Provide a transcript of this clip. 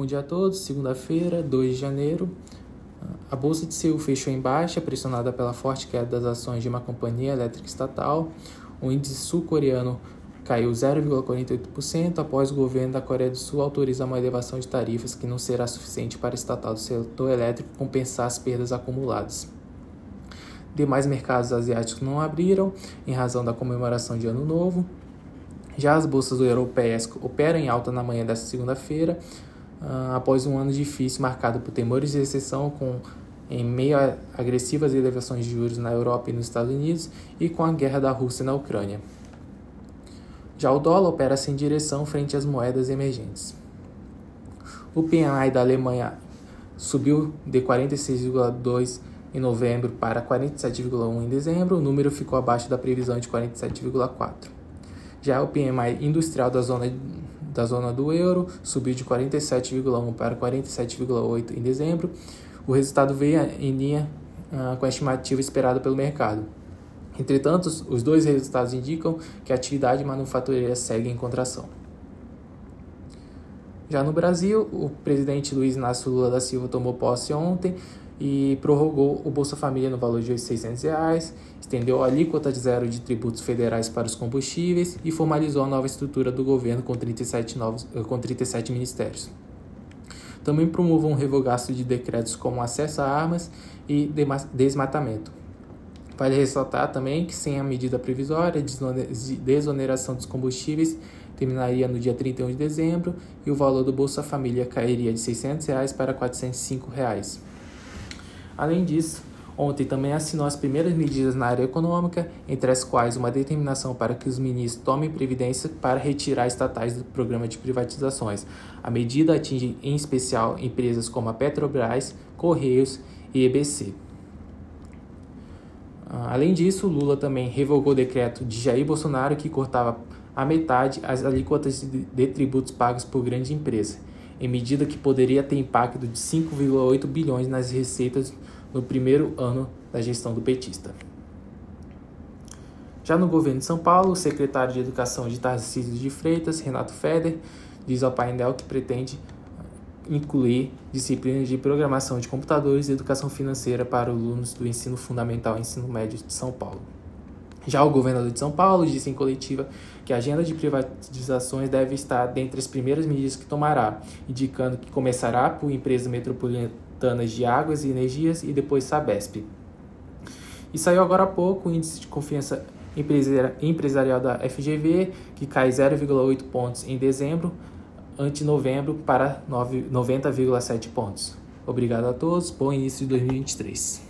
Bom dia a todos. Segunda-feira, 2 de janeiro. A bolsa de Seul fechou em baixa, pressionada pela forte queda das ações de uma companhia elétrica estatal. O índice sul-coreano caiu 0,48% após o governo da Coreia do Sul autorizar uma elevação de tarifas que não será suficiente para o estatal do setor elétrico compensar as perdas acumuladas. Demais mercados asiáticos não abriram em razão da comemoração de Ano Novo. Já as bolsas europeias operam em alta na manhã desta segunda-feira, uh, após um ano difícil marcado por temores de recessão com em meio a agressivas elevações de juros na Europa e nos Estados Unidos e com a guerra da Rússia na Ucrânia. Já o dólar opera sem direção frente às moedas emergentes. O PMI da Alemanha subiu de 46,2 em novembro para 47,1 em dezembro, o número ficou abaixo da previsão de 47,4. Já o PMI industrial da zona, da zona do euro subiu de 47,1 para 47,8 em dezembro. O resultado veio em linha uh, com a estimativa esperada pelo mercado. Entretanto, os dois resultados indicam que a atividade manufatureira segue em contração. Já no Brasil, o presidente Luiz Inácio Lula da Silva tomou posse ontem e prorrogou o Bolsa Família no valor de 600 reais, estendeu a alíquota de zero de tributos federais para os combustíveis e formalizou a nova estrutura do governo com 37, novos, eh, com 37 ministérios. Também promoveu um revogaço de decretos como acesso a armas e desmatamento. Vale ressaltar também que sem a medida provisória de desoneração dos combustíveis terminaria no dia 31 de dezembro e o valor do Bolsa Família cairia de 600 reais para 405 reais. Além disso, ontem também assinou as primeiras medidas na área econômica, entre as quais uma determinação para que os ministros tomem previdência para retirar estatais do programa de privatizações. A medida atinge em especial empresas como a Petrobras, Correios e EBC. Ah, além disso, Lula também revogou o decreto de Jair Bolsonaro que cortava a metade as alíquotas de tributos pagos por grandes empresas em medida que poderia ter impacto de 5,8 bilhões nas receitas no primeiro ano da gestão do petista. Já no governo de São Paulo, o secretário de Educação de Tarcísio de Freitas, Renato Feder, diz ao painel que pretende incluir disciplinas de programação de computadores e educação financeira para alunos do ensino fundamental e ensino médio de São Paulo. Já o governador de São Paulo disse em coletiva que a agenda de privatizações deve estar dentre as primeiras medidas que tomará, indicando que começará por empresas metropolitanas de águas e energias e depois Sabesp. E saiu agora há pouco o índice de confiança empresarial da FGV, que cai 0,8 pontos em dezembro, ante novembro para 90,7 pontos. Obrigado a todos, bom início de 2023.